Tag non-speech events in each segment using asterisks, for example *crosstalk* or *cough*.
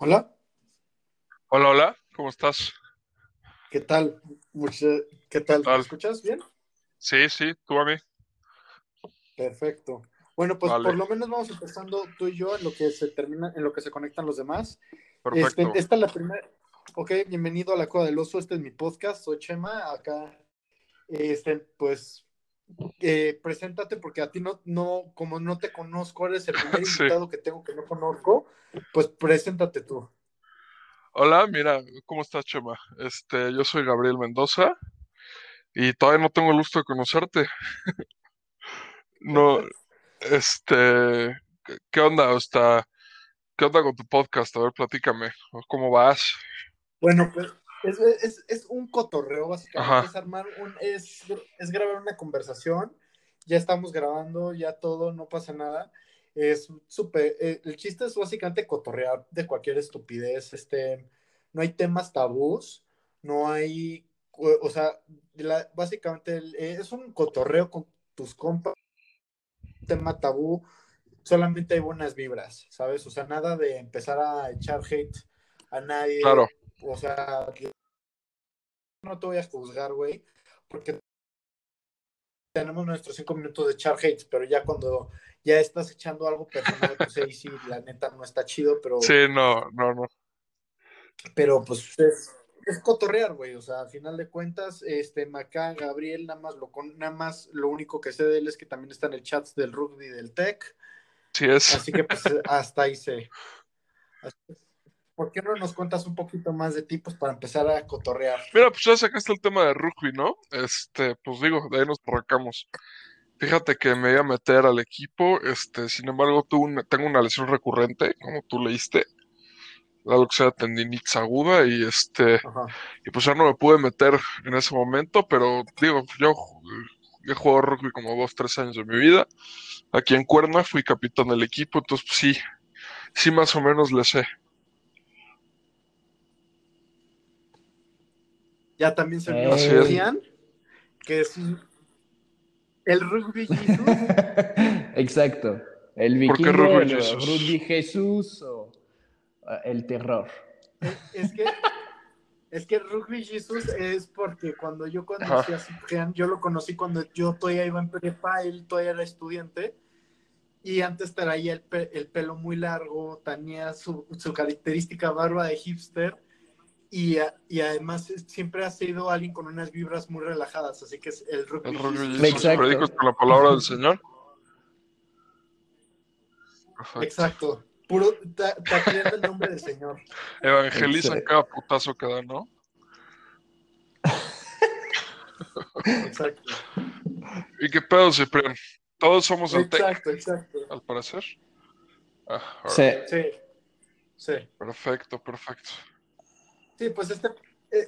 Hola, Hola, hola, ¿cómo estás? ¿qué tal? ¿Qué tal? ¿Me Tal. escuchas bien? Sí, sí, tú a mí. Perfecto. Bueno, pues Vale, por lo menos vamos empezando tú y yo en lo que se termina, en lo que se conectan los demás. Este, perfecto. esta es la primera. Ok, bienvenido a la Cueva del Oso. Este es mi podcast. Soy Chema. Acá, este, pues, eh, preséntate porque a ti no, no, como no te conozco, eres el primer *laughs* Sí. invitado que tengo que no conozco. Pues preséntate tú. Hola, mira, ¿cómo estás, Chema? Este, yo soy Gabriel Mendoza y todavía no tengo el gusto de conocerte. *laughs* No, este, ¿qué onda? Está, ¿qué onda con tu podcast? A ver, platícame. ¿Cómo vas? Bueno, pues es, es, es un cotorreo, básicamente. Ajá, Es armar un, es, es grabar una conversación. Ya estamos grabando, ya todo, no pasa nada. Es súper. eh, el chiste es básicamente cotorrear de cualquier estupidez. Este, no hay temas tabús, no hay. O, o sea, la- básicamente el- eh, es un cotorreo con tus compas, tema tabú. Solamente hay buenas vibras, ¿sabes? O sea, nada de empezar a echar hate a claro, nadie. O sea, no te voy a juzgar, güey, porque tenemos nuestros cinco minutos de echar hates, pero ya cuando ya estás echando algo personal, pues ahí sí, la neta no está chido, pero, sí, no, no, no. pero pues es, es cotorrear, güey, o sea, a final de cuentas, este, Macá, Gabriel, nada más lo con, nada más lo único que sé de él es que también está en el chat del rugby del tech, Sí es. así que pues hasta ahí sé. Así *laughs* que, ¿Por qué no nos cuentas un poquito más de ti, pues, para empezar a cotorrear? Mira, pues ya sacaste el tema de rugby, ¿no? Este, pues digo, de ahí nos arrancamos. Fíjate que me iba a meter al equipo, este, sin embargo, tuve una- tengo una lesión recurrente, como tú leíste, la luxaria tendinitis aguda, y este, Ajá. y pues ya no me pude meter en ese momento, pero digo, yo he jugado rugby como dos, tres años de mi vida. Aquí en Cuerna fui capitán del equipo, entonces pues, sí, sí más o menos le sé. Ya también se unió. Cristian, que es el rugby Jesus. *laughs* Exacto. El ¿Por qué vikingo, Rugby el Jesus? rugby Jesús o el terror. Es, que es que Rugby Jesus es porque cuando yo conocí a Ciprián, yo lo conocí cuando yo todavía iba en prepa, él todavía era estudiante, y antes traía el, pe- el pelo muy largo, tenía su, su característica barba de hipster, y, a- y además siempre ha sido alguien con unas vibras muy relajadas, así que es el Rugby, El rugby Exacto. predicos por la palabra del Señor. Perfecto. Exacto. Puro, ta- tacleando el nombre del Señor. *laughs* Evangelizan cada putazo que dan, ¿no? Exacto. ¿Y qué pedo, Ciprián? Todos somos del TEC, Exacto, exacto. al parecer. Ah. Sí. Sí, sí. Perfecto, perfecto. Sí, pues este,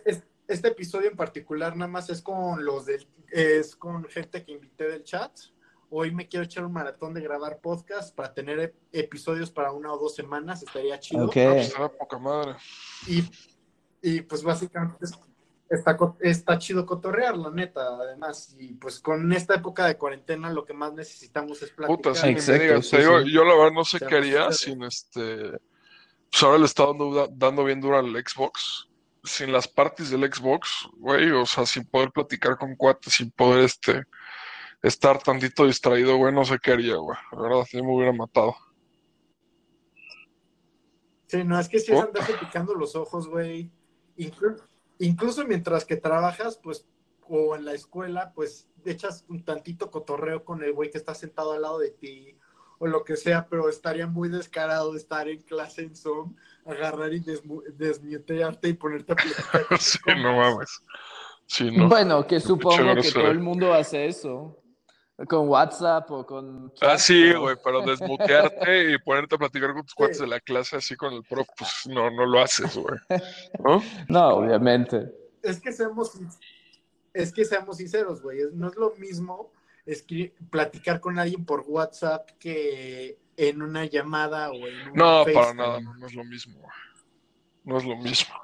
es- este episodio en particular nada más es con los del, es con gente que invité del chat. Hoy me quiero echar un maratón de grabar podcast para tener ep- episodios para una o dos semanas, estaría chido. Ok. No, pues poca madre. Y, y pues básicamente es- está, está chido cotorrear, la neta, además. Y pues con esta época de cuarentena lo que más necesitamos es platicar. Puta, sí, Exacto, digas. sí, sí. yo la verdad no sé Se qué haría sin este. Pues ahora le está dando, dando bien duro al Xbox. Sin las parties del Xbox, güey. O sea, sin poder platicar con cuates, sin poder este. Estar tantito distraído, güey, no sé qué haría, güey. La verdad, yo me hubiera matado. Sí, no, es que si es Oh. andarse picando los ojos, güey. Inclu- incluso mientras que trabajas, pues, o en la escuela, pues, echas un tantito cotorreo con el güey que está sentado al lado de ti, o lo que sea, pero estaría muy descarado estar en clase en Zoom, agarrar y desmu- desmutearte y ponerte a platicar *laughs* sí, no mames. Sí, no. Bueno, que supongo que todo el mundo hace eso. Con WhatsApp o con. Ah, sí, güey, pero desmutearte y ponerte a platicar con tus Sí. cuates de la clase así con el prof, pues no, no lo haces, güey. ¿No? *laughs* No, obviamente. Es que seamos, es que seamos sinceros, güey. No es lo mismo platicar con alguien por WhatsApp que en una llamada o en un No, para nada, no, no es lo mismo. No es lo mismo.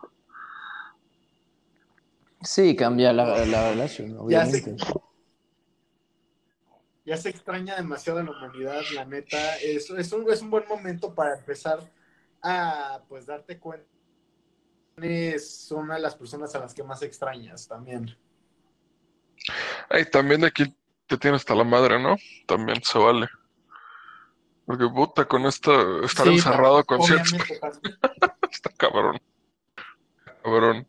Sí, cambia la, la relación, Ya obviamente. Ya se extraña demasiado a la humanidad, la neta. Es, es, un, es un buen momento para empezar a pues darte cuenta es una de las personas a las que más extrañas también. Ay, también aquí te tiene hasta la madre, ¿no? También se vale. Porque puta, con esta, estar Sí, encerrado con ciertos... *laughs* Está cabrón. Cabrón.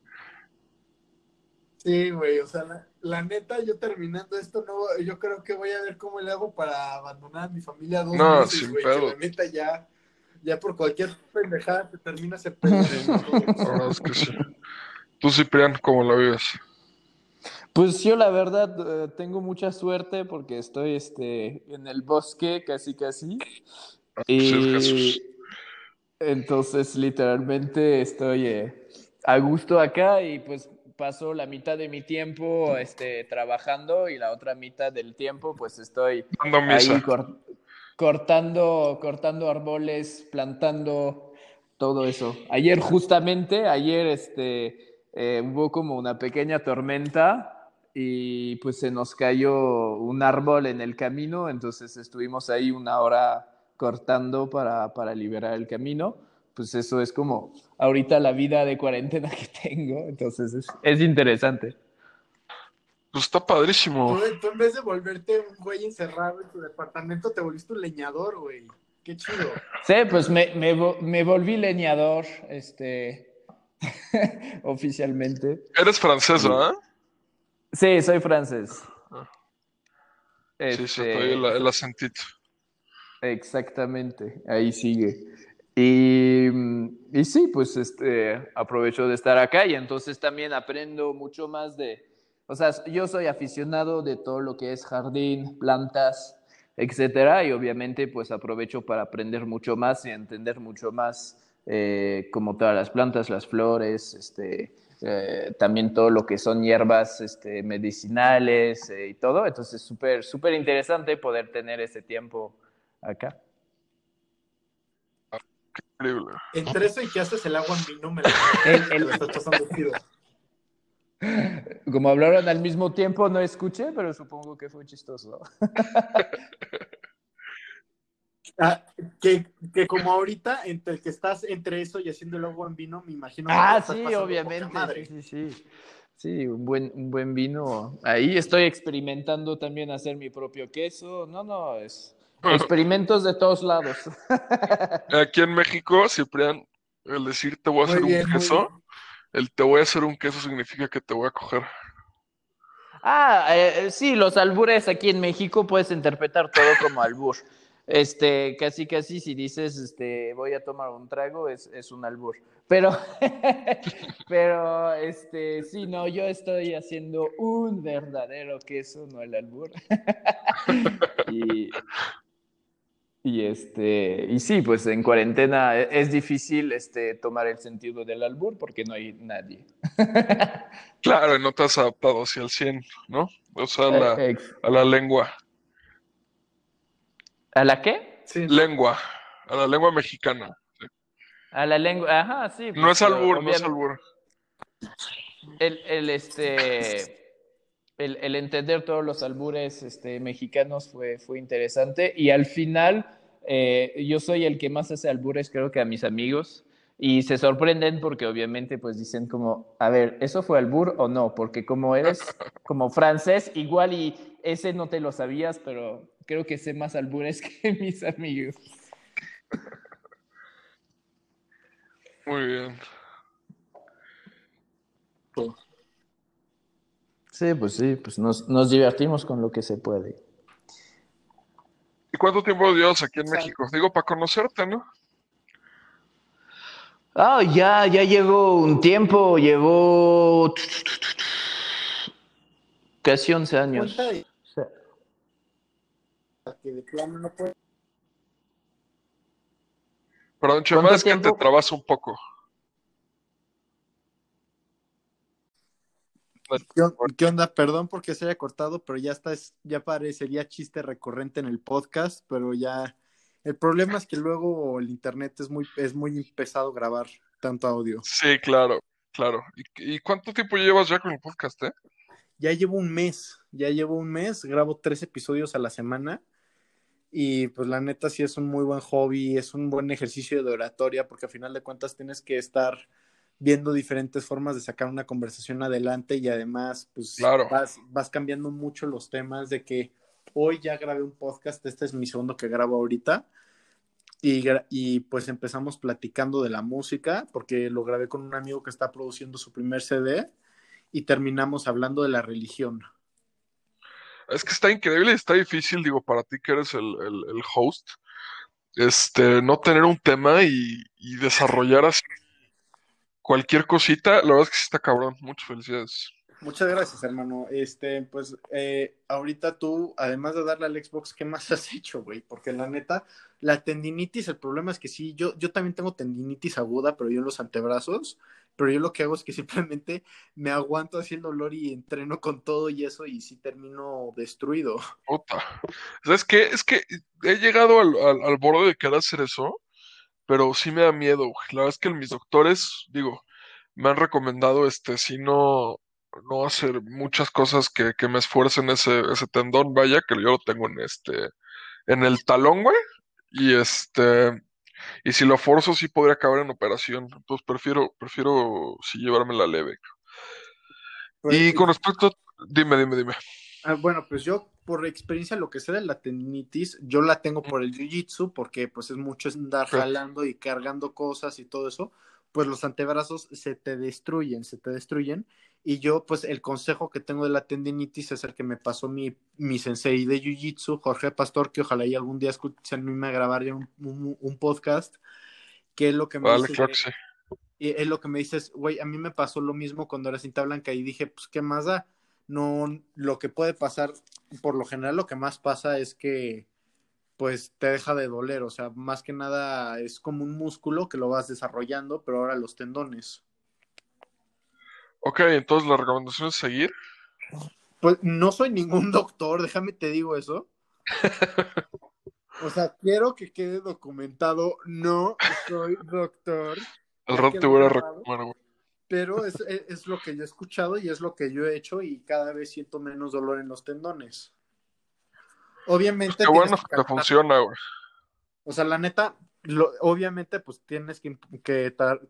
Sí, güey, o sea, la, la neta, yo terminando esto, no, yo creo que voy a ver cómo le hago para abandonar a mi familia dos No, meses, sin güey, que pedo. la neta ya, ya por cualquier pendejada te terminas el. La verdad es que sí. Tú, Ciprián, ¿cómo la vives? Pues yo la verdad eh, tengo mucha suerte porque estoy este, en el bosque casi casi. Sí, Y Jesús. entonces literalmente estoy eh, a gusto acá y pues paso la mitad de mi tiempo este, trabajando y la otra mitad del tiempo pues estoy ahí cor- cortando, cortando árboles, plantando todo eso. Ayer justamente, ayer este, eh, hubo como una pequeña tormenta y pues se nos cayó un árbol en el camino, entonces estuvimos ahí una hora cortando para, para liberar el camino. Pues eso es como ahorita la vida de cuarentena *laughs* que tengo, entonces es, es interesante. Pues está padrísimo. Tú, tú en vez de volverte un güey encerrado en tu departamento, te volviste un leñador, güey. Qué chido. Sí, pues me, me volví leñador, este, *laughs* oficialmente. Eres francés, ¿verdad? Sí, soy francés. Ah. Este, Sí, se el, el acentito. Exactamente, ahí sigue. Y, y sí, pues este, aprovecho de estar acá y entonces también aprendo mucho más de, o sea, yo soy aficionado de todo lo que es jardín, plantas, etcétera, y obviamente pues aprovecho para aprender mucho más y entender mucho más eh, como todas las plantas, las flores, este, eh, también todo lo que son hierbas este, medicinales eh, y todo, entonces súper, súper interesante poder tener ese tiempo acá. Entre eso y que haces el agua me *laughs* El- el- estás pasando chido. Como hablaron al mismo tiempo, no escuché, pero supongo que fue chistoso. *laughs* Ah, que, que como ahorita, entre que estás entre eso y haciendo el agua en vino, me imagino Ah, sí, obviamente. madre. Sí, sí, sí. Sí, un buen, un buen vino. Ahí estoy experimentando también hacer mi propio queso. No, no, es *laughs* experimentos de todos lados. *laughs* Aquí en México, Ciprián, el decir te voy a hacer bien, un queso, el te voy a hacer un queso significa que te voy a coger. Ah, eh, sí, los albures aquí en México puedes interpretar todo como albur. Este, casi, casi si dices, este, voy a tomar un trago, es, es un albur. Pero, *laughs* pero, este, sí, no, yo estoy haciendo un verdadero queso, no el albur. *laughs* y, y este, y sí, pues en cuarentena e- es difícil, este, tomar el sentido del albur porque no hay nadie. *laughs* Claro, y no te has adaptado hacia el 100, ¿no? O sea, a la, Eh, a la lengua. ¿A la qué? Sí, Lengua. A la lengua mexicana. A la lengua, ajá, sí. No es albur, no es albur. El, el, este, el, el entender todos los albures este, mexicanos fue, fue interesante y al final eh, yo soy el que más hace albures creo que a mis amigos y se sorprenden porque obviamente pues dicen como, a ver, ¿eso fue albur o no? Porque como eres *laughs* como francés, igual y ese no te lo sabías, pero creo que sé más albures *laughs* que mis amigos. Muy bien. Sí, pues sí, pues nos, nos divertimos con lo que se puede. ¿Y cuánto tiempo llevas aquí en México? Digo, para conocerte, ¿no? Ah, ya, ya llevo un tiempo, llevo casi 11 años. Que de plano no puede- Perdón, Chema, ¿Cuánto es que te trabas un poco. ¿Qué, on- qué onda? Perdón porque se haya cortado, pero ya está, es- ya parecería chiste recurrente en el podcast, pero ya el problema es que luego el internet es muy, es muy pesado grabar tanto audio. Sí, claro, claro. ¿Y, y cuánto tiempo llevas ya con el podcast, eh? Ya llevo un mes, ya llevo un mes, grabo tres episodios a la semana Y pues la neta sí es un muy buen hobby, es un buen ejercicio de oratoria, porque a final de cuentas tienes que estar viendo diferentes formas de sacar una conversación adelante y además pues Claro. vas, vas cambiando mucho los temas de que hoy ya grabé un podcast, este es mi segundo que grabo ahorita y, y pues empezamos platicando de la música porque lo grabé con un amigo que está produciendo su primer CD y terminamos hablando de la religión. Es que está increíble y está difícil, digo, para ti que eres el, el- host, este, no tener un tema y, y desarrollar así cualquier cosita. La verdad es que sí está cabrón. Muchas felicidades. Muchas gracias, hermano. Este, pues, eh, ahorita tú, además de darle al Xbox, ¿qué más *laughs* has hecho, güey? Porque la neta, la tendinitis, el problema es que sí, yo, yo también tengo tendinitis aguda, pero yo en los antebrazos, pero yo lo que hago es que simplemente *laughs* me aguanto así el dolor y entreno con todo y eso, y sí termino destruido. *laughs* Puta. ¿Sabes qué? Es que he llegado al, al, borde de querer hacer eso, pero sí me da miedo. La verdad es que mis doctores, digo, me han recomendado, este, si no, no hacer muchas cosas que, que me esfuercen ese, ese tendón, vaya, que yo lo tengo en este, en el talón, güey. Y este, y si lo forzo, sí podría acabar en operación. Entonces prefiero, prefiero sí llevarme la leve. Pues, Y con respecto, dime, dime, dime. Ah, bueno, pues yo por experiencia lo que sé de la tendinitis, yo la tengo por el jiu-jitsu porque pues es mucho andar Sí. jalando y cargando cosas y todo eso, pues los antebrazos se te destruyen, se te destruyen y yo pues el consejo que tengo de la tendinitis es el que me pasó mi, mi sensei de jiu-jitsu, Jorge Pastor, que ojalá y algún día escuchen a grabar ya un, un, un podcast, que es lo que me Vale, dice que es lo que me dices, güey, a mí me pasó lo mismo cuando era cinta blanca y dije, pues, ¿qué más da? No, lo que puede pasar, por lo general lo que más pasa es que, pues, te deja de doler, o sea, más que nada es como un músculo que lo vas desarrollando, pero ahora los tendones. Ok, entonces la recomendación es seguir. Pues no soy ningún *laughs* doctor, déjame te digo eso. *laughs* O sea, quiero que quede documentado, no soy doctor. Al rato te voy a recomendar, güey. pero es, es, es lo que yo he escuchado y es lo que yo he hecho y cada vez siento menos dolor en los tendones. Obviamente, Qué bueno que que funciona, güey. o sea, la neta, lo- obviamente, pues tienes que,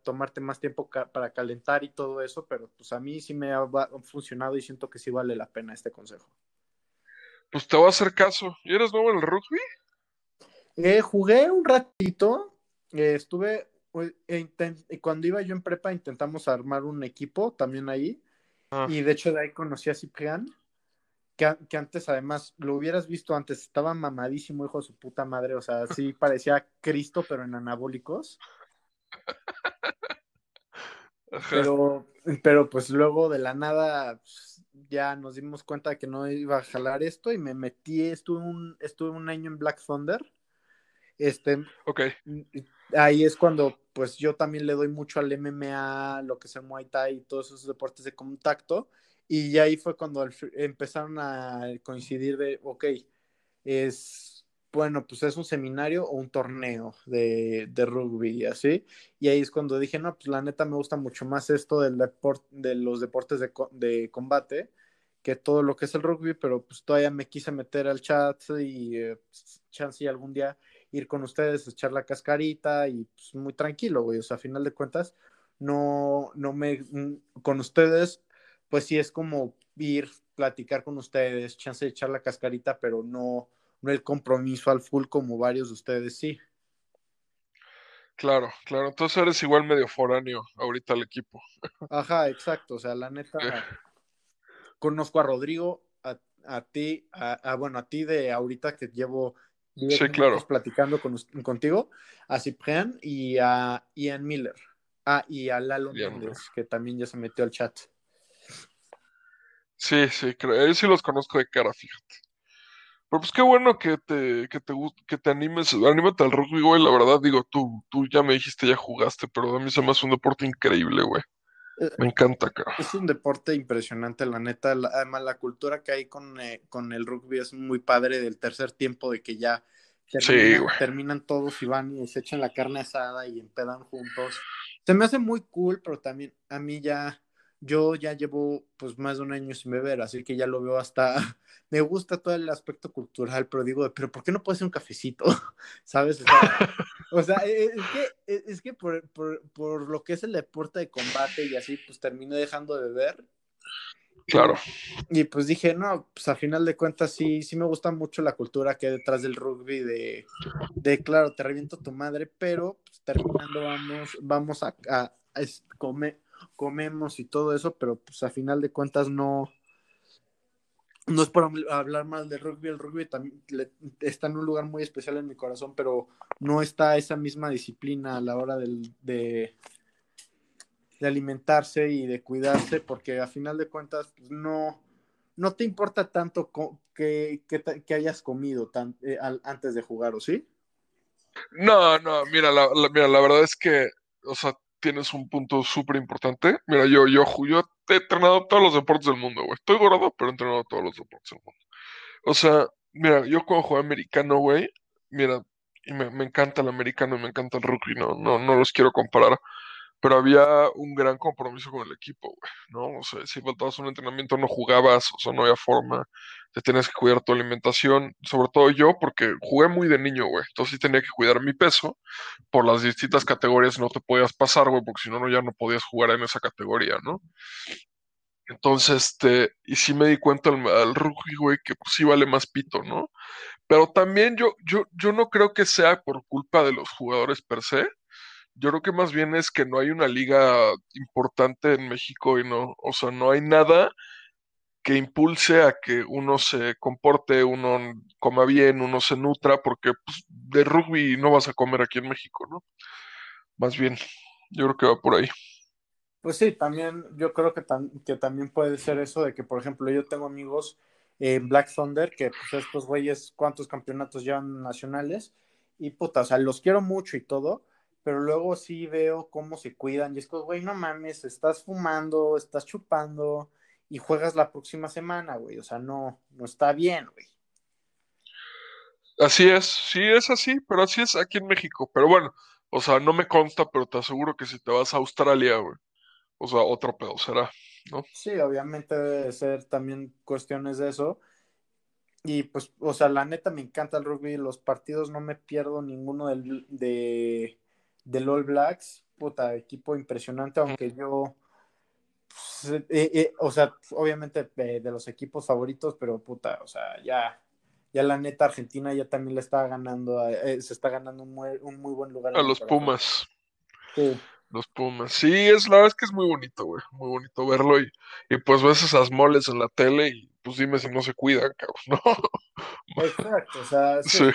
tomarte más tiempo ca- para calentar y todo eso, pero pues a mí sí me ha funcionado y siento que sí vale la pena este consejo. Pues te voy a hacer caso. ¿Y eres nuevo en el rugby? Eh, jugué un ratito, eh, estuve, eh, inten- cuando iba yo en prepa intentamos armar un equipo también ahí, Ah. y de hecho de ahí conocí a Ciprián, que, antes además, lo hubieras visto antes, estaba mamadísimo, hijo de su puta madre, o sea, sí parecía Cristo, pero en anabólicos, pero, pero pues luego de la nada pues, ya nos dimos cuenta de que no iba a jalar esto y me metí, estuve un, estuve un año en Black Thunder, este, ahí es cuando pues yo también le doy mucho al MMA, lo que es el Muay Thai y todos esos deportes de contacto y ahí fue cuando empezaron a coincidir de, ok, es, bueno, pues es un seminario o un torneo de, de rugby así, y ahí es cuando dije, no, pues la neta me gusta mucho más esto del deport, de los deportes de, de combate que todo lo que es el rugby, pero pues todavía me quise meter al chat y eh, pues, chance algún día ir con ustedes, echar la cascarita y pues, muy tranquilo, güey. O sea, a final de cuentas, no, no me, con ustedes, pues sí es como ir, platicar con ustedes, chance de echar la cascarita, pero no, no el compromiso al full como varios de ustedes, sí. claro, claro. Entonces eres igual medio foráneo ahorita al equipo. Ajá, exacto. O sea, la neta, conozco a Rodrigo, a, a ti, a, a, bueno, a ti de ahorita que llevo 10 Sí, claro. platicando con, contigo, a Ciprián y a Ian Miller. Ah, y a Lalo Méndez, que también ya se metió al chat. Sí, sí, creo. Sí los conozco de cara, fíjate. Pero pues qué bueno que te, que te, que te animes, anímate al rugby, güey, la verdad, digo, tú, tú ya me dijiste, ya jugaste, pero a mí se me hace un deporte increíble, güey. Eh, Me encanta, cara. Es un deporte impresionante, la neta. la- además, la cultura que hay con, eh, con el rugby es muy padre del tercer tiempo, de que ya Sí, terminan todos y van y se echan la carne asada y empedan juntos. Se me hace muy cool, pero también a mí ya yo ya llevo pues más de un año sin beber, así que ya lo veo hasta, *laughs* me gusta todo el aspecto cultural, pero digo, pero ¿por qué no puede ser un cafecito? *laughs* ¿Sabes? *laughs* O sea, e, e, es que, e, es que por, por, por, lo que es el deporte de combate y así, pues terminé dejando de beber. Claro. Y, pues dije, no, pues a final de cuentas sí, sí me gusta mucho la cultura que hay detrás del rugby, de, de claro, te reviento tu madre, pero pues, terminando vamos, vamos a, a, a comer comemos y todo eso, pero pues a final de cuentas no, no es por hablar mal de rugby, el rugby también está en un lugar muy especial en mi corazón, pero no está esa misma disciplina a la hora de, de, alimentarse y de cuidarse, porque a final de cuentas pues, no, no te importa tanto que, que, hayas comido tan, eh, antes de jugar, ¿o sí? No, no, mira, la, mira, la verdad es que, o sea, tienes un punto súper importante. Mira, yo, yo, yo he entrenado todos los deportes del mundo, güey. Estoy gordo, pero he entrenado todos los deportes del mundo. O sea, mira, yo cuando jugué americano, güey, mira, y me, me, encanta el americano y me encanta el rugby, no, no, no los quiero comparar pero había un gran compromiso con el equipo, güey, ¿no? O sea, si faltabas un entrenamiento no jugabas, o sea, no había forma, te tenías que cuidar tu alimentación, sobre todo yo, porque jugué muy de niño, güey, entonces sí tenía que cuidar mi peso, por las distintas categorías no te podías pasar, güey, porque si no, ya no podías jugar en esa categoría, ¿no? Entonces, este, y sí me di cuenta al, rugby, güey, que pues sí vale más pito, ¿no? Pero también yo, yo, yo no creo que sea por culpa de los jugadores per se, yo creo que más bien es que no hay una liga importante en México y no, o sea, no hay nada que impulse a que uno se comporte, uno coma bien, uno se nutra, porque pues, de rugby no vas a comer aquí en México, ¿no? Más bien, yo creo que va por ahí. Pues sí, también yo creo que, que también puede ser eso de que, por ejemplo, yo tengo amigos en Black Thunder, que pues estos güeyes, ¿cuántos campeonatos llevan nacionales? Y puta, o sea, los quiero mucho y todo, pero luego sí veo cómo se cuidan y es que, güey, no mames, estás fumando, estás chupando y juegas la próxima semana, güey, o sea, no, no está bien, güey. Así es, sí es así, pero así es aquí en México, pero bueno, o sea, no me consta, pero te aseguro que si te vas a Australia, güey, o sea, otro pedo será, ¿no? Sí, obviamente debe ser también cuestiones de eso. Y pues, o sea, la neta me encanta el rugby, los partidos no me pierdo ninguno del, de, del All Blacks, puta, equipo impresionante, aunque yo, pues, eh, eh, o sea, obviamente de los equipos favoritos, pero puta, o sea, ya, ya la neta Argentina ya también le está ganando, eh, se está ganando un muy, un muy buen lugar. A los Pumas. Sí. Los Pumas. Sí, es la verdad es que es muy bonito, güey. Muy bonito verlo y, y pues ves esas moles en la tele y pues dime si no se cuidan, cabrón, ¿no? *laughs* Exacto, o sea, sí.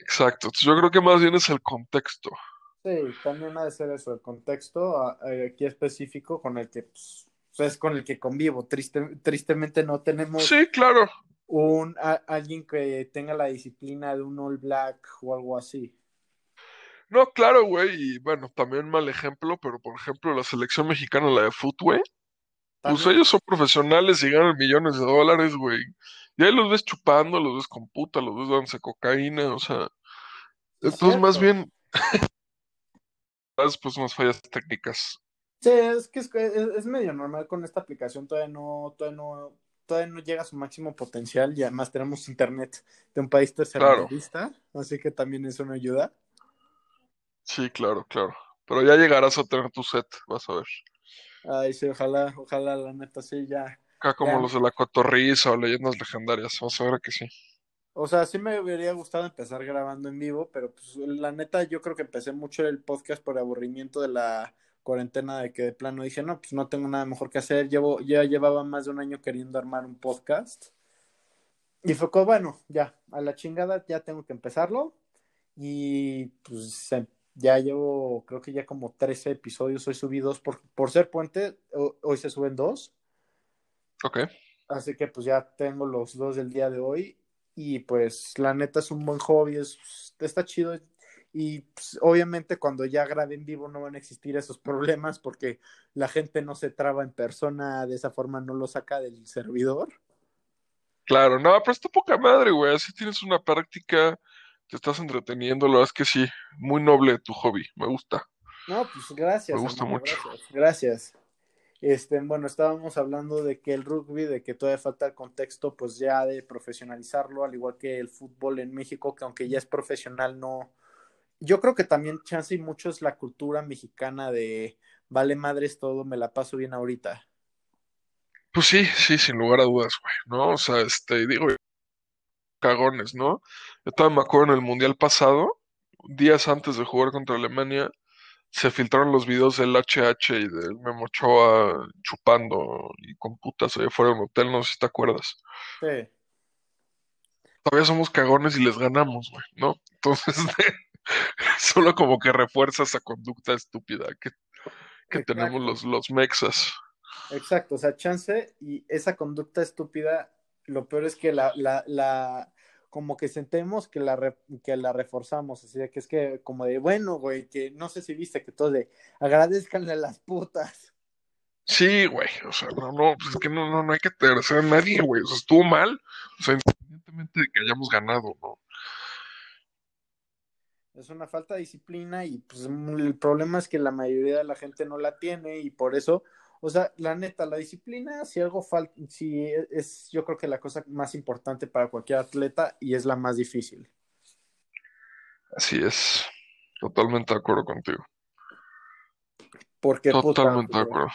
Exacto, yo creo que más bien es el contexto. Sí, también ha de ser eso, el contexto aquí específico con el que pues, es con el que convivo. Triste, tristemente no tenemos sí, claro. un alguien que tenga la disciplina de un All Black o algo así. No, claro, güey, y bueno, también mal ejemplo, pero por ejemplo la selección mexicana, la de fútbol, pues ellos son profesionales y ganan millones de dólares, güey. Y ahí los ves chupando, los ves con puta, los ves dándose cocaína, o sea, entonces, más bien, *laughs* pues unas fallas técnicas. Sí, es que es, medio normal con esta aplicación, todavía no, todavía no, todavía no llega a su máximo potencial y además tenemos internet de un país tercermundista, así que también eso me ayuda. Sí, claro, claro. Pero ya llegarás a tener tu set, vas a ver. Ay, sí, ojalá, ojalá, la neta, sí, ya. Acá como los de la cotorriza o leyendas legendarias, vas a ver que sí. O sea, sí me hubiera gustado empezar grabando en vivo, pero pues la neta yo creo que empecé mucho el podcast por aburrimiento de la cuarentena de que de plano dije, no, pues no tengo nada mejor que hacer. Llevo, ya llevaba más de un año queriendo armar un podcast. Y fue como, bueno, ya, a la chingada ya tengo que empezarlo. Y pues ya llevo, creo que ya como 13 episodios. Hoy subí dos por, por ser puente, hoy se suben dos. Ok. Así que pues ya tengo los dos del día de hoy y pues la neta es un buen hobby, es, está chido y pues, obviamente cuando ya grabe en vivo no van a existir esos problemas porque la gente no se traba en persona, de esa forma no lo saca del servidor. Claro, no, pero está poca madre, güey, así tienes una práctica, te estás entreteniendo, la verdad es que sí, muy noble tu hobby, me gusta. No, pues gracias. Me gusta mucho. Gracias. gracias. Este, bueno, estábamos hablando de que el rugby, de que todavía falta el contexto, pues ya de profesionalizarlo, al igual que el fútbol en México, que aunque ya es profesional, no. Yo creo que también chance y mucho es la cultura mexicana de vale madres todo, me la paso bien ahorita. Pues sí, sí, sin lugar a dudas, güey, ¿no? O sea, este, digo, cagones, ¿no? Yo todavía me acuerdo en el Mundial pasado, días antes de jugar contra Alemania, se filtraron los videos del HH y del Memo Ochoa chupando y con putas allá fuera del hotel, no sé si te acuerdas. Sí. Todavía somos cagones y les ganamos, güey, ¿no? Entonces, *laughs* solo como que refuerza esa conducta estúpida que, que tenemos los, los mexas. Exacto, o sea, chance y esa conducta estúpida, lo peor es que la, la, la, como que sentemos que la, re, que la reforzamos, así de que es que como de, bueno, güey, que no sé si viste que todo de, agradezcanle a las putas. Sí, güey, o sea, no, no, pues es que no, no, no hay que tercer a nadie, güey, o sea, estuvo mal, o sea, independientemente de que hayamos ganado, ¿no? Es una falta de disciplina y pues el problema es que la mayoría de la gente no la tiene y por eso o sea, la neta, la disciplina, si algo falta, si es, yo creo que la cosa más importante para cualquier atleta y es la más difícil. Así es, totalmente de acuerdo contigo. Porque, totalmente puta, de acuerdo.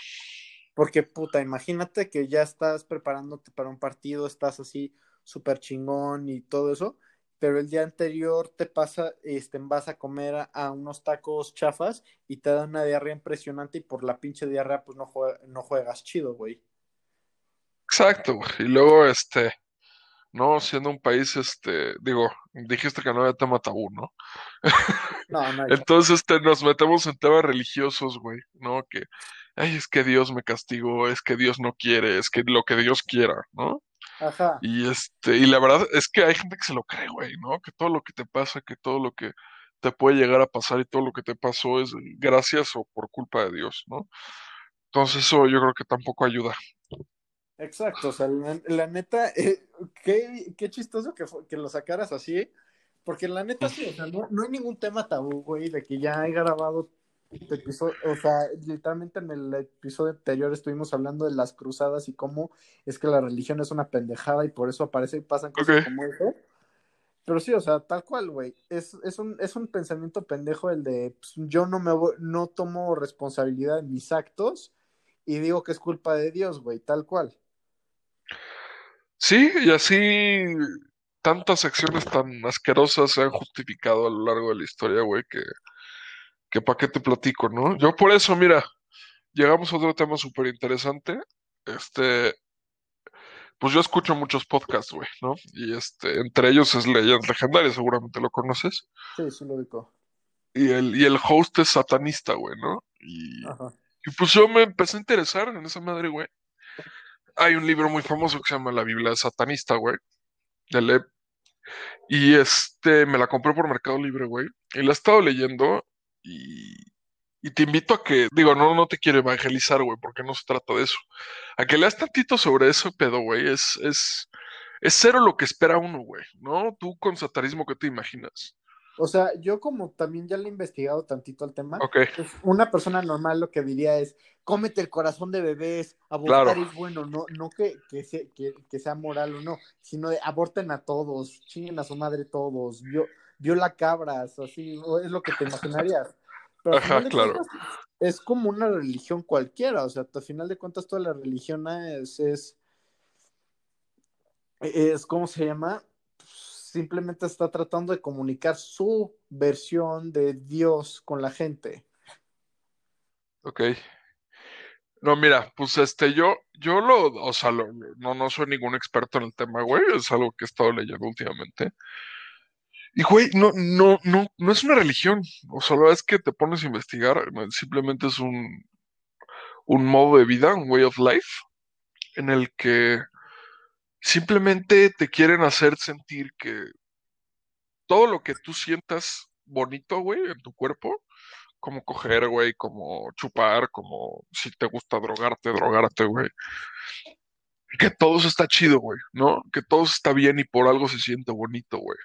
Porque, puta, imagínate que ya estás preparándote para un partido, estás así súper chingón y todo eso, pero el día anterior te pasa, este, vas a comer a, a, unos tacos chafas y te dan una diarrea impresionante y por la pinche diarrea pues no, juega, no juegas chido, güey. Exacto, güey. Y luego, este, no, siendo un país, este, digo, dijiste que no había tema tabú, ¿no? *laughs* No, no. Entonces este, nos metemos en temas religiosos, güey, ¿no? Que, ay, es que Dios me castigó, es que Dios no quiere, es que lo que Dios quiera, ¿no? Ajá. Y este, y la verdad es que hay gente que se lo cree, güey, ¿no? Que todo lo que te pasa, que todo lo que te puede llegar a pasar y todo lo que te pasó es gracias o por culpa de Dios, ¿no? Entonces eso yo creo que tampoco ayuda. Exacto, o sea, la, la neta, eh, qué, qué chistoso que, que lo sacaras así, porque la neta sí, o sea, no, no hay ningún tema tabú, güey, de que ya he grabado episodio, o sea, literalmente en el episodio anterior estuvimos hablando de las cruzadas y cómo es que la religión es una pendejada y por eso aparece y pasan cosas como eso. Pero sí, o sea, tal cual, güey. Es, es, un, es un pensamiento pendejo el de pues, yo no me no tomo responsabilidad en mis actos y digo que es culpa de Dios, güey, tal cual. Sí, y así tantas acciones tan asquerosas se han justificado a lo largo de la historia, güey, que, que pa' qué te platico, ¿no? Yo por eso, mira, llegamos a otro tema súper interesante. Este, pues yo escucho muchos podcasts, güey, ¿no? Y este, entre ellos es Leyendas Legendarias, seguramente lo conoces. Sí, sí lo digo. Y el, y el host es satanista, güey, ¿no? Y, Ajá. y pues yo me empecé a interesar en esa madre, güey. Hay un libro muy famoso que se llama La Biblia satanista, güey, de Lev. Y este, me la compré por Mercado Libre, güey. Y la he estado leyendo y, y te invito a que, digo, no, no te quiero evangelizar, güey, porque no se trata de eso. A que leas tantito sobre eso, pedo, güey. Es, es, es cero lo que espera uno, güey, ¿no? Tú con satanismo, ¿qué te imaginas? O sea, yo como también ya le he investigado tantito al tema, Ok, pues, una persona normal lo que diría es, cómete el corazón de bebés, abortar Claro. es bueno, no, no que, que, se- que, que sea moral o no, sino de aborten a todos, chinguen a su madre todos, vio, viola cabras, así, o es lo que te imaginarías. Pero Ajá, claro. cuentas, es como una religión cualquiera, o sea, al final de cuentas toda la religión es, es, es ¿cómo se llama? Simplemente está tratando de comunicar su versión de Dios con la gente. ok. No, mira, pues este, yo, yo lo, o sea, lo- no, no soy ningún experto en el tema, güey, es algo que he estado leyendo últimamente. Y, güey, no, no, no, no es una religión, o sea, la es que te pones a investigar, no, simplemente es un, un modo de vida, un way of life, en el que simplemente te quieren hacer sentir que todo lo que tú sientas bonito, güey, en tu cuerpo, como coger, güey, como chupar, como si te gusta drogarte, drogarte, güey. Que todo está chido, güey, ¿no? Que todo está bien y por algo se siente bonito, güey.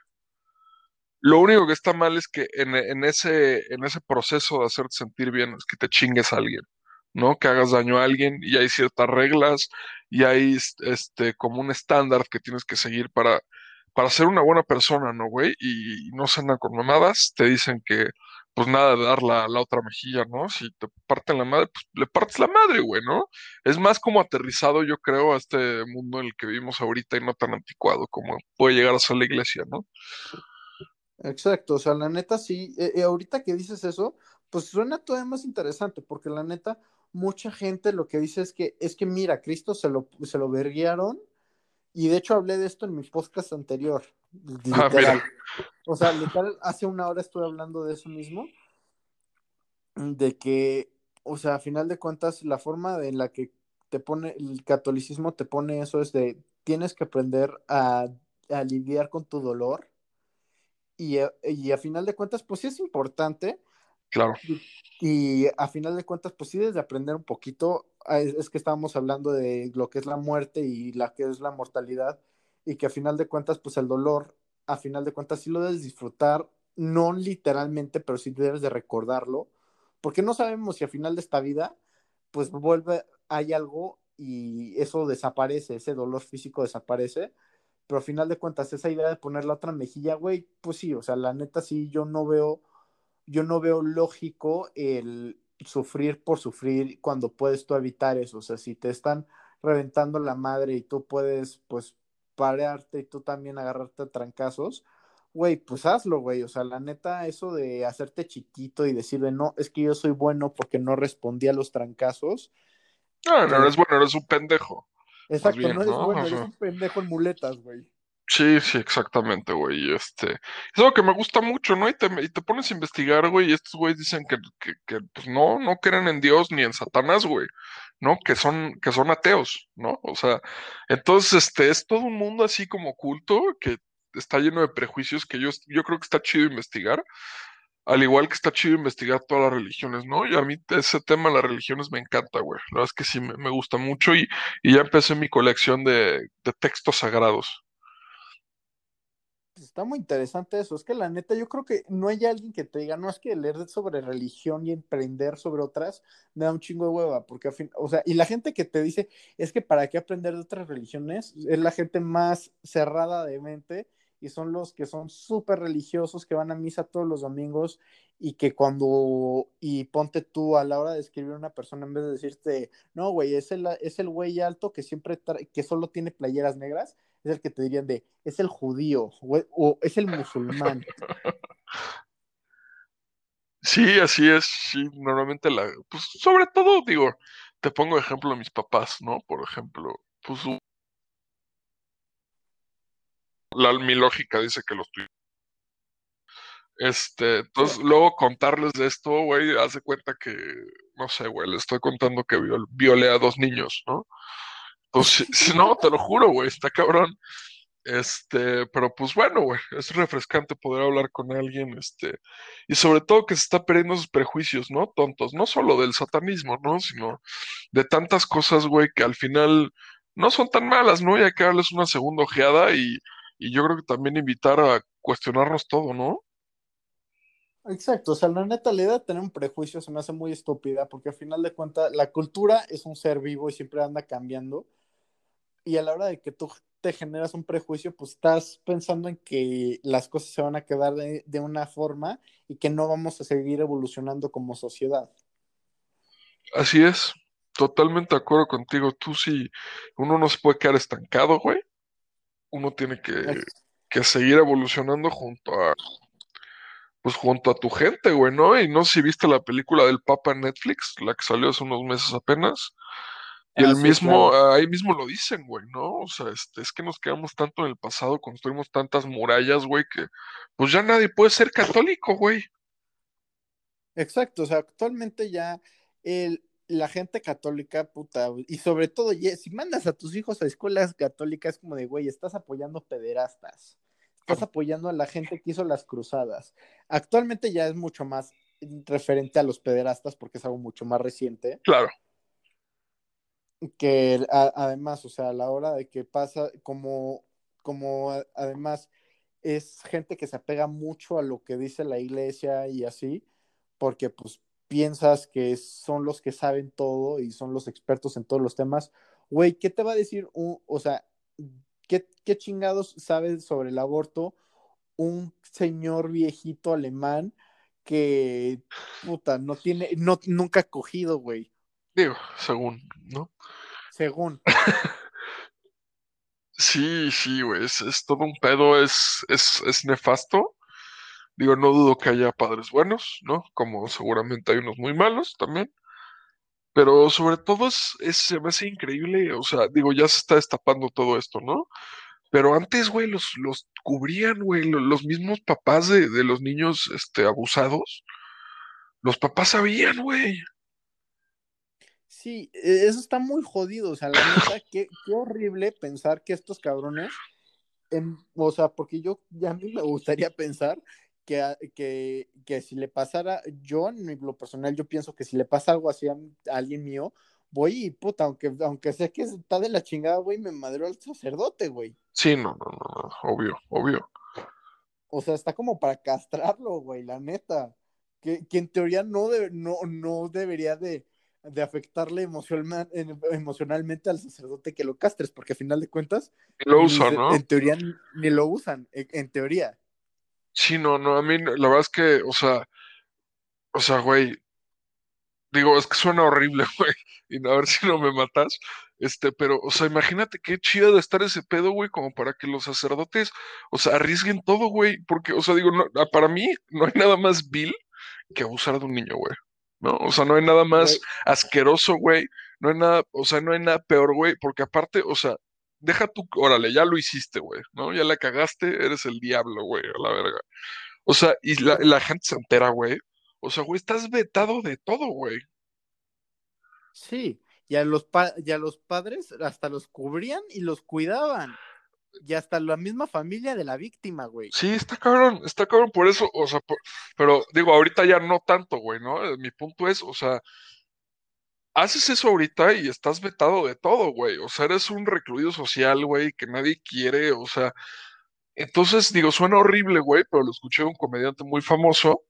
Lo único que está mal es que en, ese, proceso de hacerte sentir bien es que te chingues a alguien, ¿no? Que hagas daño a alguien y hay ciertas reglas y hay este como un estándar que tienes que seguir para, para ser una buena persona, ¿no, güey? Y, no se andan con mamadas, te dicen que pues nada de dar la, la, otra mejilla, ¿no? Si te parten la madre, pues le partes la madre, güey, ¿no? Es más como aterrizado, yo creo, a este mundo en el que vivimos ahorita y no tan anticuado como puede llegar a ser la iglesia, ¿no? Exacto, o sea, la neta sí, eh, eh, ahorita que dices eso, pues suena todavía más interesante, porque la neta, mucha gente lo que dice es que, es que mira, Cristo se lo, se lo verguiaron, y de hecho hablé de esto en mi podcast anterior, *laughs* ah, literal. o sea, literal, hace una hora estuve hablando de eso mismo, de que, o sea, a final de cuentas, la forma en la que te pone, el catolicismo te pone eso es de, tienes que aprender a, a lidiar con tu dolor, y, y a final de cuentas, pues sí es importante, Claro. Y, a final de cuentas, pues sí, desde aprender un poquito, ah, es, que estábamos hablando de lo que es la muerte y la que es la mortalidad, y que a final de cuentas, pues el dolor, a final de cuentas, sí lo debes disfrutar, no literalmente, pero sí debes de recordarlo, porque no sabemos si a final de esta vida, pues vuelve, hay algo y eso desaparece, ese dolor físico desaparece, pero a final de cuentas, esa idea de poner la otra mejilla, güey, pues sí, o sea, la neta sí, yo no veo yo no veo lógico el sufrir por sufrir cuando puedes tú evitar eso. O sea, si te están reventando la madre y tú puedes, pues, parearte y tú también agarrarte a trancazos, güey, pues hazlo, güey. O sea, la neta, eso de hacerte chiquito y decirle, no, es que yo soy bueno porque no respondí a los trancazos. No, no eres bueno, eres un pendejo. Exacto, no eres bueno, eres un pendejo en muletas, güey. Sí, sí, exactamente, güey. Este, es algo que me gusta mucho, ¿no? Y te, y te pones a investigar, güey, y estos güeyes dicen que, que, que, pues no, no creen en Dios ni en Satanás, güey, ¿no? Que son, que son ateos, ¿no? O sea, entonces, este, es todo un mundo así como oculto que está lleno de prejuicios que yo, yo creo que está chido investigar, al igual que está chido investigar todas las religiones, ¿no? Y a mí ese tema de las religiones me encanta, güey. La verdad es que sí me, gusta mucho y, y ya empecé mi colección de, de textos sagrados está muy interesante eso. Es que la neta, yo creo que no hay alguien que te diga, no es que leer sobre religión y emprender sobre otras me da un chingo de hueva, porque al fin, o sea, y la gente que te dice, es que para qué aprender de otras religiones, es la gente más cerrada de mente y son los que son súper religiosos, que van a misa todos los domingos y que cuando, y ponte tú a la hora de escribir a una persona, en vez de decirte, no, güey, es el, es el güey alto que siempre, que solo tiene playeras negras, es el que te dirían de, es el judío o, es el musulmán. *laughs* Sí, así es, sí, normalmente la, pues sobre todo digo, te pongo ejemplo a mis papás, ¿no? Por ejemplo, pues la, mi lógica dice que los tuyos. Este, entonces luego contarles de esto, güey, hace cuenta que, no sé, güey, le estoy contando que violé a dos niños, ¿no? Pues no, te lo juro, güey, está cabrón. Este, pero pues bueno, güey, es refrescante poder hablar con alguien, este, y sobre todo que se está perdiendo esos prejuicios, ¿no? Tontos, no solo del satanismo, ¿no? Sino de tantas cosas, güey, que al final no son tan malas, ¿no? Y hay que darles una segunda ojeada y, y yo creo que también invitar a cuestionarnos todo, ¿no? Exacto, o sea, la neta, la idea de tener un prejuicio se me hace muy estúpida, porque al final de cuentas, la cultura es un ser vivo y siempre anda cambiando y a la hora de que tú te generas un prejuicio, pues estás pensando en que las cosas se van a quedar de, una forma y que no vamos a seguir evolucionando como sociedad. Así es, totalmente de acuerdo contigo. Tú sí, uno no se puede quedar estancado, güey. Uno tiene que, que seguir evolucionando junto a, pues junto a tu gente, güey, ¿no? Y no sé si viste la película del Papa en Netflix, la que salió hace unos meses apenas. Y el mismo, ahí mismo lo dicen, güey, ¿no? O sea, este, es que nos quedamos tanto en el pasado, construimos tantas murallas, güey, que pues ya nadie puede ser católico, güey. Exacto, o sea, actualmente ya el, la gente católica, puta, y sobre todo, si mandas a tus hijos a escuelas católicas, como de, güey, estás apoyando pederastas, estás apoyando a la gente que hizo las cruzadas. Actualmente ya es mucho más referente a los pederastas porque es algo mucho más reciente. Claro que además, o sea, a la hora de que pasa, como, como además es gente que se apega mucho a lo que dice la iglesia y así, porque pues piensas que son los que saben todo y son los expertos en todos los temas, güey, ¿qué te va a decir un, o sea, ¿qué, qué chingados sabes sobre el aborto un señor viejito alemán que, puta, no tiene, no, nunca ha cogido, güey? Digo, según, ¿no? Según. *laughs* Sí, sí, güey, es, es todo un pedo, es, es, es nefasto. Digo, no dudo que haya padres buenos, ¿no? Como seguramente hay unos muy malos también. Pero sobre todo es, es, se me hace increíble, o sea, digo, ya se está destapando todo esto, ¿no? Pero antes, güey, los, los cubrían, güey, lo- los mismos papás de, de los niños, este, abusados. Los papás sabían, güey. Sí, e- eso está muy jodido, o sea, la neta, *laughs* qué, qué horrible pensar que estos cabrones, en- o sea, porque yo, ya a mí me gustaría pensar que, que, que si le pasara, yo en lo personal, yo pienso que si le pasa algo así a, a alguien mío, voy y puta, aunque, aunque sé que está de la chingada, güey, me madreo al sacerdote, güey. Sí, no, no, no, no, obvio, obvio. O sea, está como para castrarlo, güey, la neta. Que, que en teoría no, debe- no, no debería de, de afectarle emocional- en- emocionalmente al sacerdote que lo castres, porque a final de cuentas, lo usan, ¿no? en teoría ni, ni lo usan, en, en teoría. Sí, no, no, a mí la verdad es que, o sea, o sea, güey, digo, es que suena horrible, *laughs* güey, y a ver si no me matas, este, pero, o sea, imagínate qué chido de estar ese pedo, güey, como para que los sacerdotes, o sea, arriesguen todo, güey, porque, o sea, digo, no, ah, para mí no hay nada más vil que abusar de un niño, güey, ¿no? O sea, no hay nada más asqueroso, güey, no hay nada, o sea, no hay nada peor, güey, porque aparte, o sea, deja tu, órale, ya lo hiciste, güey, ¿no? Ya la cagaste, eres el diablo, güey, a la verga. O sea, y la, la gente se entera, güey. O sea, güey, estás vetado de todo, güey. sí, y a los, pa- y a los padres hasta los cubrían y los cuidaban. Y hasta la misma familia de la víctima, güey. Sí, está cabrón, está cabrón por eso, o sea, por- pero digo, ahorita ya no tanto, güey, ¿no? Mi punto es, o sea, haces eso ahorita y estás vetado de todo, güey. O sea, eres un recluido social, güey, que nadie quiere, o sea, entonces, digo, suena horrible, güey, pero lo escuché de un comediante muy famoso,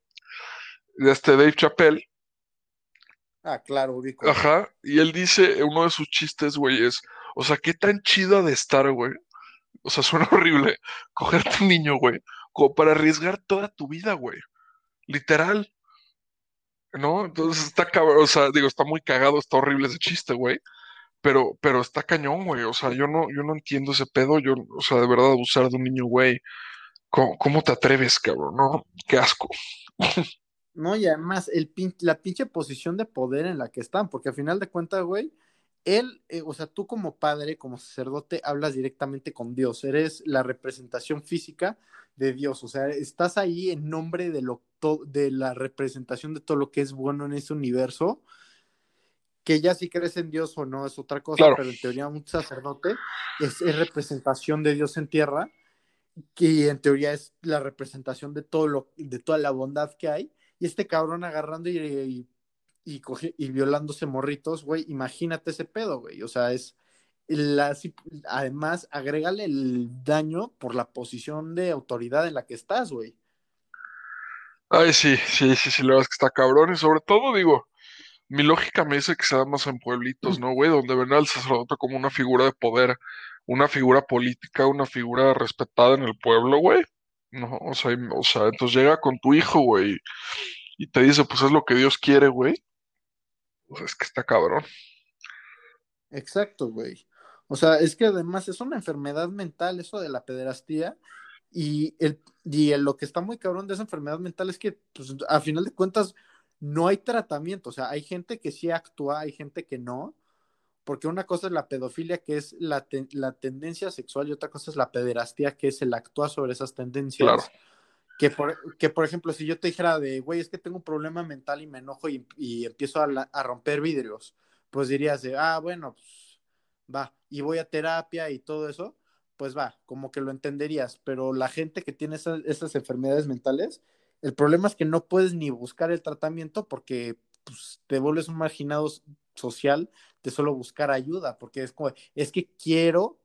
de este Dave Chappelle, Ah, claro, ubico. ajá, y él dice, uno de sus chistes, güey, es, o sea, qué tan chido ha de estar, güey. O sea, *laughs* suena horrible cogerte un niño, güey, como para arriesgar toda tu vida, güey. Literal, ¿no? Entonces está cabrón, o sea, digo, está muy cagado, está horrible ese chiste, güey. Pero, pero está cañón, güey. O sea, yo no, yo no entiendo ese pedo. Yo, o sea, de verdad, abusar de un niño, güey. ¿Cómo, cómo te atreves, cabrón? No, qué asco. No, y además el pin- la pinche posición de poder en la que están, porque al final de cuentas, güey, él, eh, o sea, tú como padre, como sacerdote, hablas directamente con Dios, eres la representación física de Dios, o sea, estás ahí en nombre de, lo, to- de la representación de todo lo que es bueno en ese universo, que ya si crees en Dios o no es otra cosa, Claro, pero en teoría un sacerdote es, es representación de Dios en tierra, que en teoría es la representación de todo lo, de toda la bondad que hay, y este cabrón agarrando y, y, y, cogi- y violándose morritos, güey, imagínate ese pedo, güey, o sea, es, la, además, agrégale el daño por la posición de autoridad en la que estás, güey. Ay, sí, sí, sí, sí, la verdad es que está cabrón. Y sobre todo, digo, mi lógica me dice que se da más en pueblitos, ¿no, güey? Donde ven al sacerdote como una figura de poder, una figura política, una figura respetada en el pueblo, güey. No, o sea, o sea, entonces llega con tu hijo, güey, y te dice, pues es lo que Dios quiere, güey. Pues es que está cabrón. Exacto, güey. O sea, es que además es una enfermedad mental eso de la pederastía y, el, y el- lo que está muy cabrón de esa enfermedad mental es que, pues, a final de cuentas, no hay tratamiento. O sea, hay gente que sí actúa, hay gente que no, porque una cosa es la pedofilia, que es la, te- la tendencia sexual, y otra cosa es la pederastía, que es el actuar sobre esas Claro. Que por, que por ejemplo, si yo te dijera de, güey, es que tengo un problema mental y me enojo y, y empiezo a, la- a romper vidrios, pues dirías de, ah, bueno, pues va, y voy a terapia y todo eso, pues va, como que lo entenderías, pero la gente que tiene esas, esas enfermedades mentales, el problema es que no puedes ni buscar el tratamiento porque pues, te vuelves un marginado social de solo buscar ayuda, porque es como, es que quiero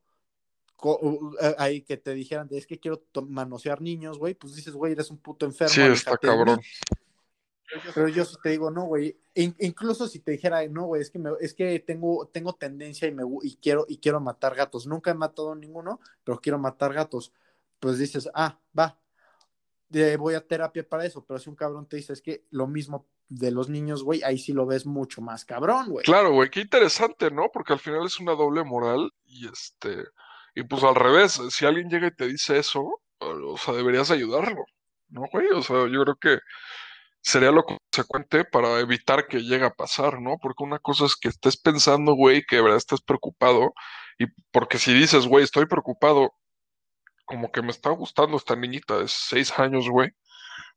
ahí que te dijeran, es que quiero manosear niños, güey, pues dices, güey, eres un puto enfermo. Sí, está cabrón. Pero yo te digo, no, güey. In- incluso si te dijera, no, güey, es que, me- es que tengo, tengo tendencia y, me, y, quiero, y quiero matar gatos. Nunca he matado ninguno, pero quiero matar gatos. Pues dices, ah, va, eh, voy a terapia para eso. Pero si un cabrón te dice, es que lo mismo de los niños, güey, ahí sí lo ves mucho más cabrón, güey. Claro, güey, qué interesante, ¿no? Porque al final es una doble moral y este, y pues al revés, si alguien llega y te dice eso, o sea, deberías ayudarlo, ¿no, güey? O sea, yo creo que sería lo consecuente para evitar que llegue a pasar, ¿no? Porque una cosa es que estés pensando, güey, que de verdad estés preocupado, y porque si dices, güey, estoy preocupado, como que me está gustando esta niñita de seis años, güey,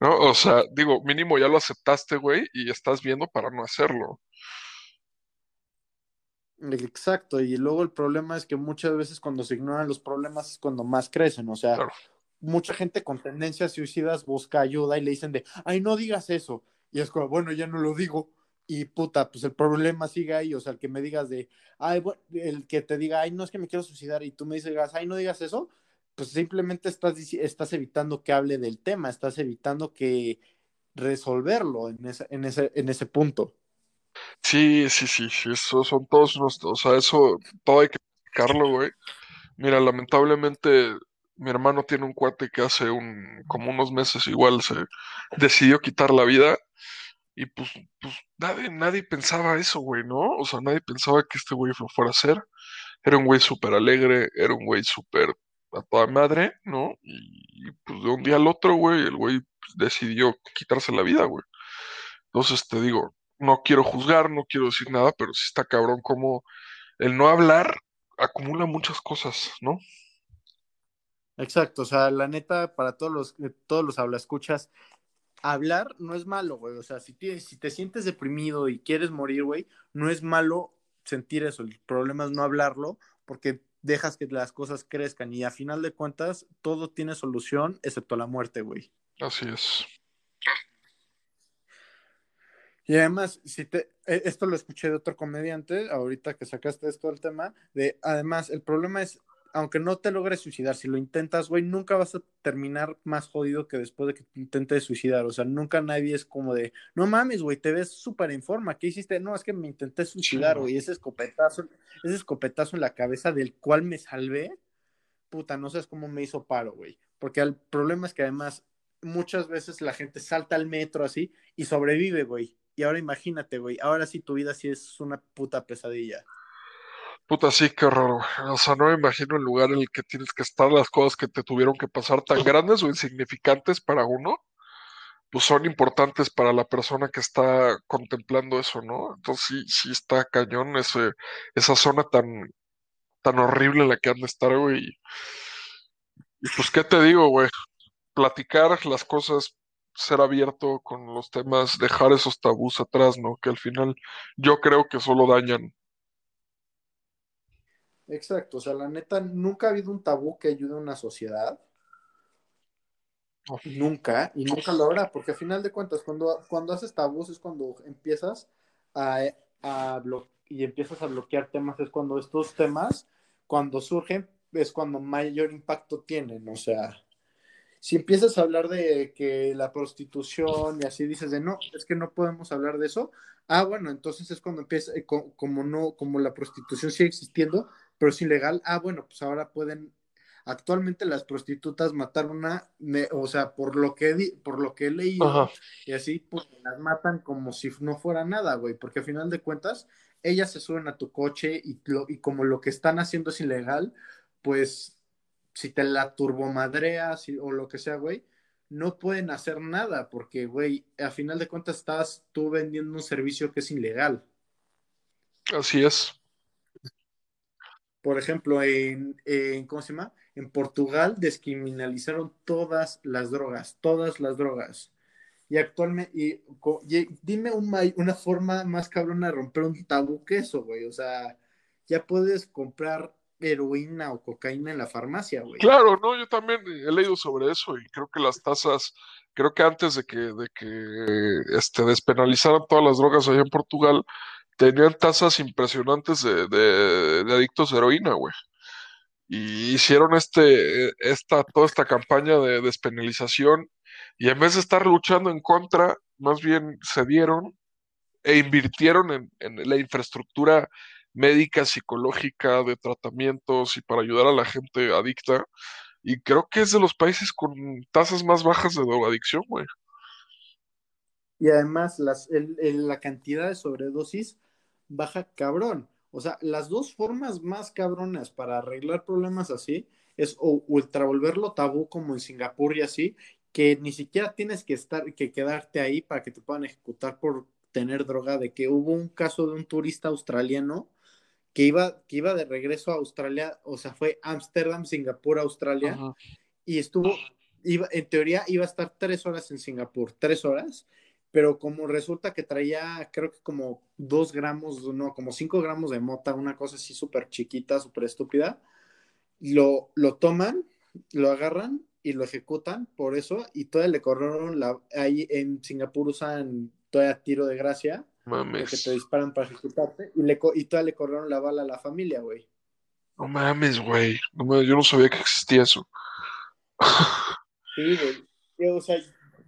¿no? O sea, digo, mínimo ya lo aceptaste, güey, y estás viendo para no hacerlo. Exacto, y luego el problema es que muchas veces cuando se ignoran los problemas es cuando más crecen, o sea, Claro. mucha gente con tendencias suicidas busca ayuda y le dicen de, ay, no digas eso, y es como, bueno, ya no lo digo, y puta, pues el problema sigue ahí, o sea, el que me digas de, ay, bueno, el que te diga, ay, no es que me quiero suicidar, y tú me digas, ay, no digas eso, pues simplemente estás, estás evitando que hable del tema, estás evitando que resolverlo en ese, en ese, en ese punto. Sí, sí, sí, sí, eso son todos unos, o sea, eso, todo hay que explicarlo, güey. Mira, lamentablemente, mi hermano tiene un cuate que hace un, como unos meses igual se decidió quitar la vida y pues, pues nadie, nadie pensaba eso, güey, ¿no? O sea, nadie pensaba que este güey lo fuera a hacer. Era un güey súper alegre, era un güey súper a toda madre, ¿no? Y, pues de un día al otro, güey, el güey pues, decidió quitarse la vida, güey. Entonces te digo, no quiero juzgar, no quiero decir nada, pero sí está cabrón como el no hablar acumula muchas cosas, ¿no? Exacto, o sea, la neta, para todos los, todos los hablascuchas, hablar no es malo, güey. O sea, si, tienes, si te sientes deprimido y quieres morir, güey, no es malo sentir eso. El problema es no hablarlo porque dejas que las cosas crezcan y a final de cuentas todo tiene solución excepto la muerte, güey. Así es. Y además, si te, eh, esto lo escuché de otro comediante, ahorita que sacaste esto del tema, de además, el problema es, aunque no te logres suicidar, si lo intentas, güey, nunca vas a terminar más jodido que después de que te intentes suicidar. O sea, nunca nadie es como de, no mames, güey, te ves súper en forma, ¿qué hiciste? No, es que me intenté suicidar, güey, ese escopetazo, ese escopetazo en la cabeza del cual me salvé, puta, no sabes cómo me hizo paro, güey. Porque el problema es que además muchas veces la gente salta al metro así y sobrevive, güey. Y ahora imagínate, güey, ahora sí tu vida sí es una puta pesadilla. Puta, sí, qué horror, güey. O sea, no me imagino el lugar en el que tienes que estar, las cosas que te tuvieron que pasar tan grandes o insignificantes para uno, pues son importantes para la persona que está contemplando eso, ¿no? Entonces sí, sí está cañón ese, esa zona tan, tan horrible en la que han de estar, güey. Y, y pues, ¿qué te digo, güey? Platicar las cosas, ser abierto con los temas, dejar esos tabús atrás, ¿no? Que al final yo creo que solo dañan. Exacto, o sea, la neta, nunca ha habido un tabú que ayude a una sociedad. Nunca, y nunca lo habrá, porque al final de cuentas, cuando, cuando haces tabús es cuando empiezas a, a y empiezas a bloquear temas, es cuando estos temas, cuando surgen, es cuando mayor impacto tienen, o sea, si empiezas a hablar de que la prostitución y así dices de no, es que no podemos hablar de eso, ah, bueno, entonces es cuando empieza, eh, co- como no, como la prostitución sigue existiendo, pero es ilegal, ah, bueno, pues ahora pueden, actualmente las prostitutas matar una, me- o sea, por lo que di- por lo que he leído, Ajá. y así, pues las matan como si no fuera nada, güey, porque al final de cuentas, ellas se suben a tu coche y, lo- y como lo que están haciendo es ilegal, pues si te la turbomadreas o lo que sea, güey, no pueden hacer nada porque, güey, a final de cuentas estás tú vendiendo un servicio que es ilegal. Así es. Por ejemplo, en, en ¿cómo se llama? En Portugal descriminalizaron todas las drogas, todas las drogas. Y actualmente, y, co- y dime un una forma más cabrona de romper un tabú que eso, güey. O sea, ya puedes comprar heroína o cocaína en la farmacia, güey. Claro, no, yo también he leído sobre eso y creo que las tasas, creo que antes de que, de que este, despenalizaran todas las drogas allá en Portugal, tenían tasas impresionantes de, de, de adictos a heroína, güey. Y hicieron este, esta, toda esta campaña de despenalización y en vez de estar luchando en contra, más bien se dieron e invirtieron en, en la infraestructura médica, psicológica, de tratamientos y para ayudar a la gente adicta. Y creo que es de los países con tasas más bajas de drogadicción, güey. Y además las, el- la cantidad de sobredosis baja cabrón. O sea, las dos formas más cabronas para arreglar problemas así es o ultra tabú como en Singapur y así, que ni siquiera tienes que estar, que quedarte ahí para que te puedan ejecutar por tener droga, de que hubo un caso de un turista australiano que iba, que iba de regreso a Australia, o sea, fue Ámsterdam, Singapur, Australia, Ajá. y estuvo, iba, en teoría iba a estar tres horas en Singapur, tres horas, pero como resulta que traía, creo que como dos gramos, no, como cinco gramos de mota, una cosa así súper chiquita, súper estúpida, lo, lo toman, lo agarran y lo ejecutan por eso, y todavía le corrieron la, ahí en Singapur usan todavía tiro de gracia, Mames. te disparan para ejecutarte, y, le, y todavía le corrieron la bala a la familia, güey. No mames, güey. No mames, yo no sabía que existía eso. Sí, güey. O sea,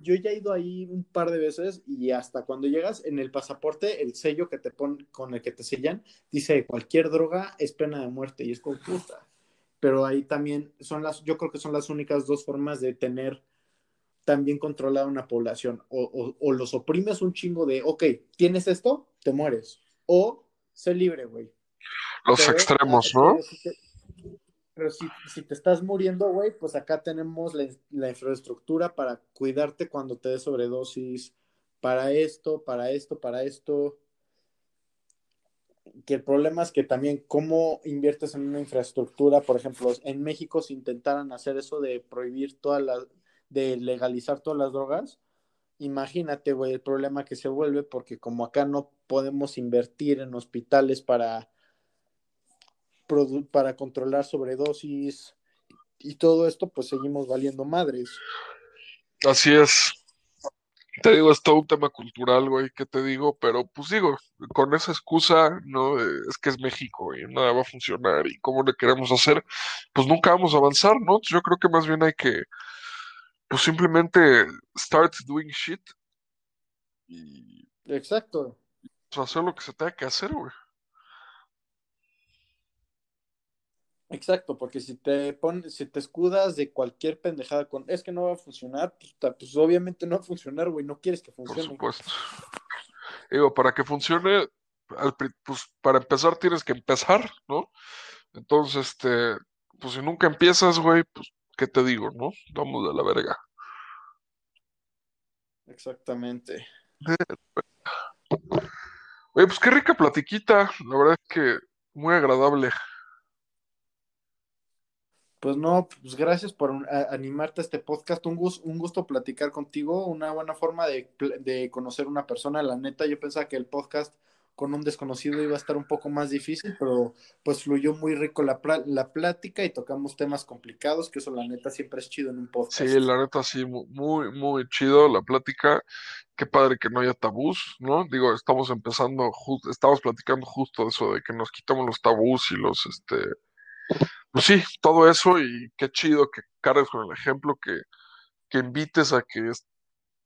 yo ya he ido ahí un par de veces y hasta cuando llegas en el pasaporte, el sello que te ponen, con el que te sellan, dice cualquier droga es pena de muerte y es con puta. Pero ahí también son las, yo creo que son las únicas dos formas de tener también controlada una población. O, o, o los oprimes un chingo de, ok, tienes esto, te mueres. O sé libre, güey. Los Pero, extremos, ¿no? Pero, si te, pero si, si te estás muriendo, güey, pues acá tenemos la, la infraestructura para cuidarte cuando te des sobredosis, para esto, para esto, para esto. Que el problema es que también cómo inviertes en una infraestructura, por ejemplo, en México si intentaran hacer eso de prohibir todas las, de legalizar todas las drogas, imagínate, güey, el problema que se vuelve porque como acá no podemos invertir en hospitales para para controlar sobredosis y todo esto, pues seguimos valiendo madres. Así es. Te digo, es todo un tema cultural, güey, ¿qué te digo? Pero pues digo, con esa excusa, ¿no? Es que es México y nada va a funcionar y cómo le queremos hacer, pues nunca vamos a avanzar, ¿no? Yo creo que más bien hay que, pues simplemente start doing shit y Exacto. pues, hacer lo que se tenga que hacer, güey. Exacto, porque si te pones, si te escudas de cualquier pendejada con es que no va a funcionar, pues, pues obviamente no va a funcionar, güey, no quieres que Por funcione. supuesto. Digo, para que funcione, pues para empezar tienes que empezar, ¿no? Entonces, este, pues si nunca empiezas, güey, pues, ¿qué te digo, no? Vamos de la verga. Exactamente. Oye, pues qué rica platiquita, la verdad es que muy agradable. Pues no, pues gracias por animarte a este podcast. Un gusto, un gusto platicar contigo, una buena forma de, de conocer una persona. La neta, yo pensaba que el podcast con un desconocido iba a estar un poco más difícil, pero pues fluyó muy rico la, la plática y tocamos temas complicados, que eso la neta siempre es chido en un podcast. Sí, la neta, sí, mu- muy, muy chido la plática. Qué padre que no haya tabús, ¿no? Digo, estamos empezando, estamos platicando justo eso de que nos quitamos los tabús y los, este, pues sí, todo eso y qué chido que cargues con el ejemplo, que, que invites a que,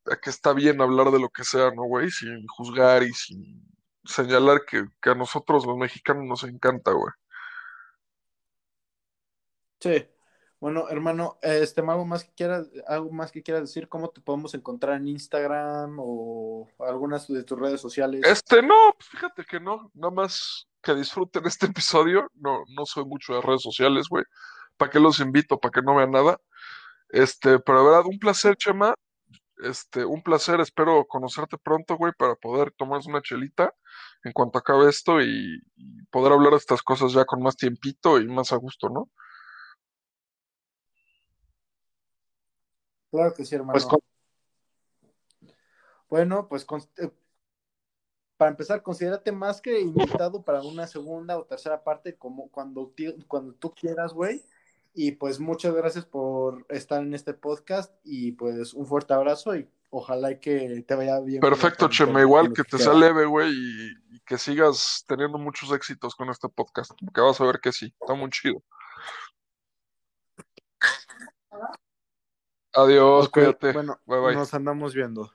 a que está bien hablar de lo que sea, ¿no, güey? Sin juzgar y sin señalar que, que a nosotros los mexicanos nos encanta, güey. Sí. Bueno, hermano, este, algo más que quieras, algo más que quieras decir, ¿cómo te podemos encontrar en Instagram o algunas de tus redes sociales? Este, no, pues fíjate que no, nada más que disfruten este episodio, no, no soy mucho de redes sociales, güey. ¿Para qué los invito? ¿Para que no vean nada? Este, pero de verdad, un placer, Chema. Este, un placer, espero conocerte pronto, güey, para poder tomarnos una chelita en cuanto acabe esto y, y poder hablar de estas cosas ya con más tiempito y más a gusto, ¿no? Claro que sí, hermano. Pues con- Bueno, pues con- eh, para empezar, considérate más que invitado para una segunda o tercera parte, como cuando, cuando tú quieras, güey. Y pues muchas gracias por estar en este podcast y pues un fuerte abrazo y ojalá y que te vaya bien. Perfecto, Chema, igual que te sea leve, güey, y, y que sigas teniendo muchos éxitos con este podcast, porque vas a ver que sí, está muy chido. Adiós, cuídate. Bueno, Bye, bye. nos andamos viendo.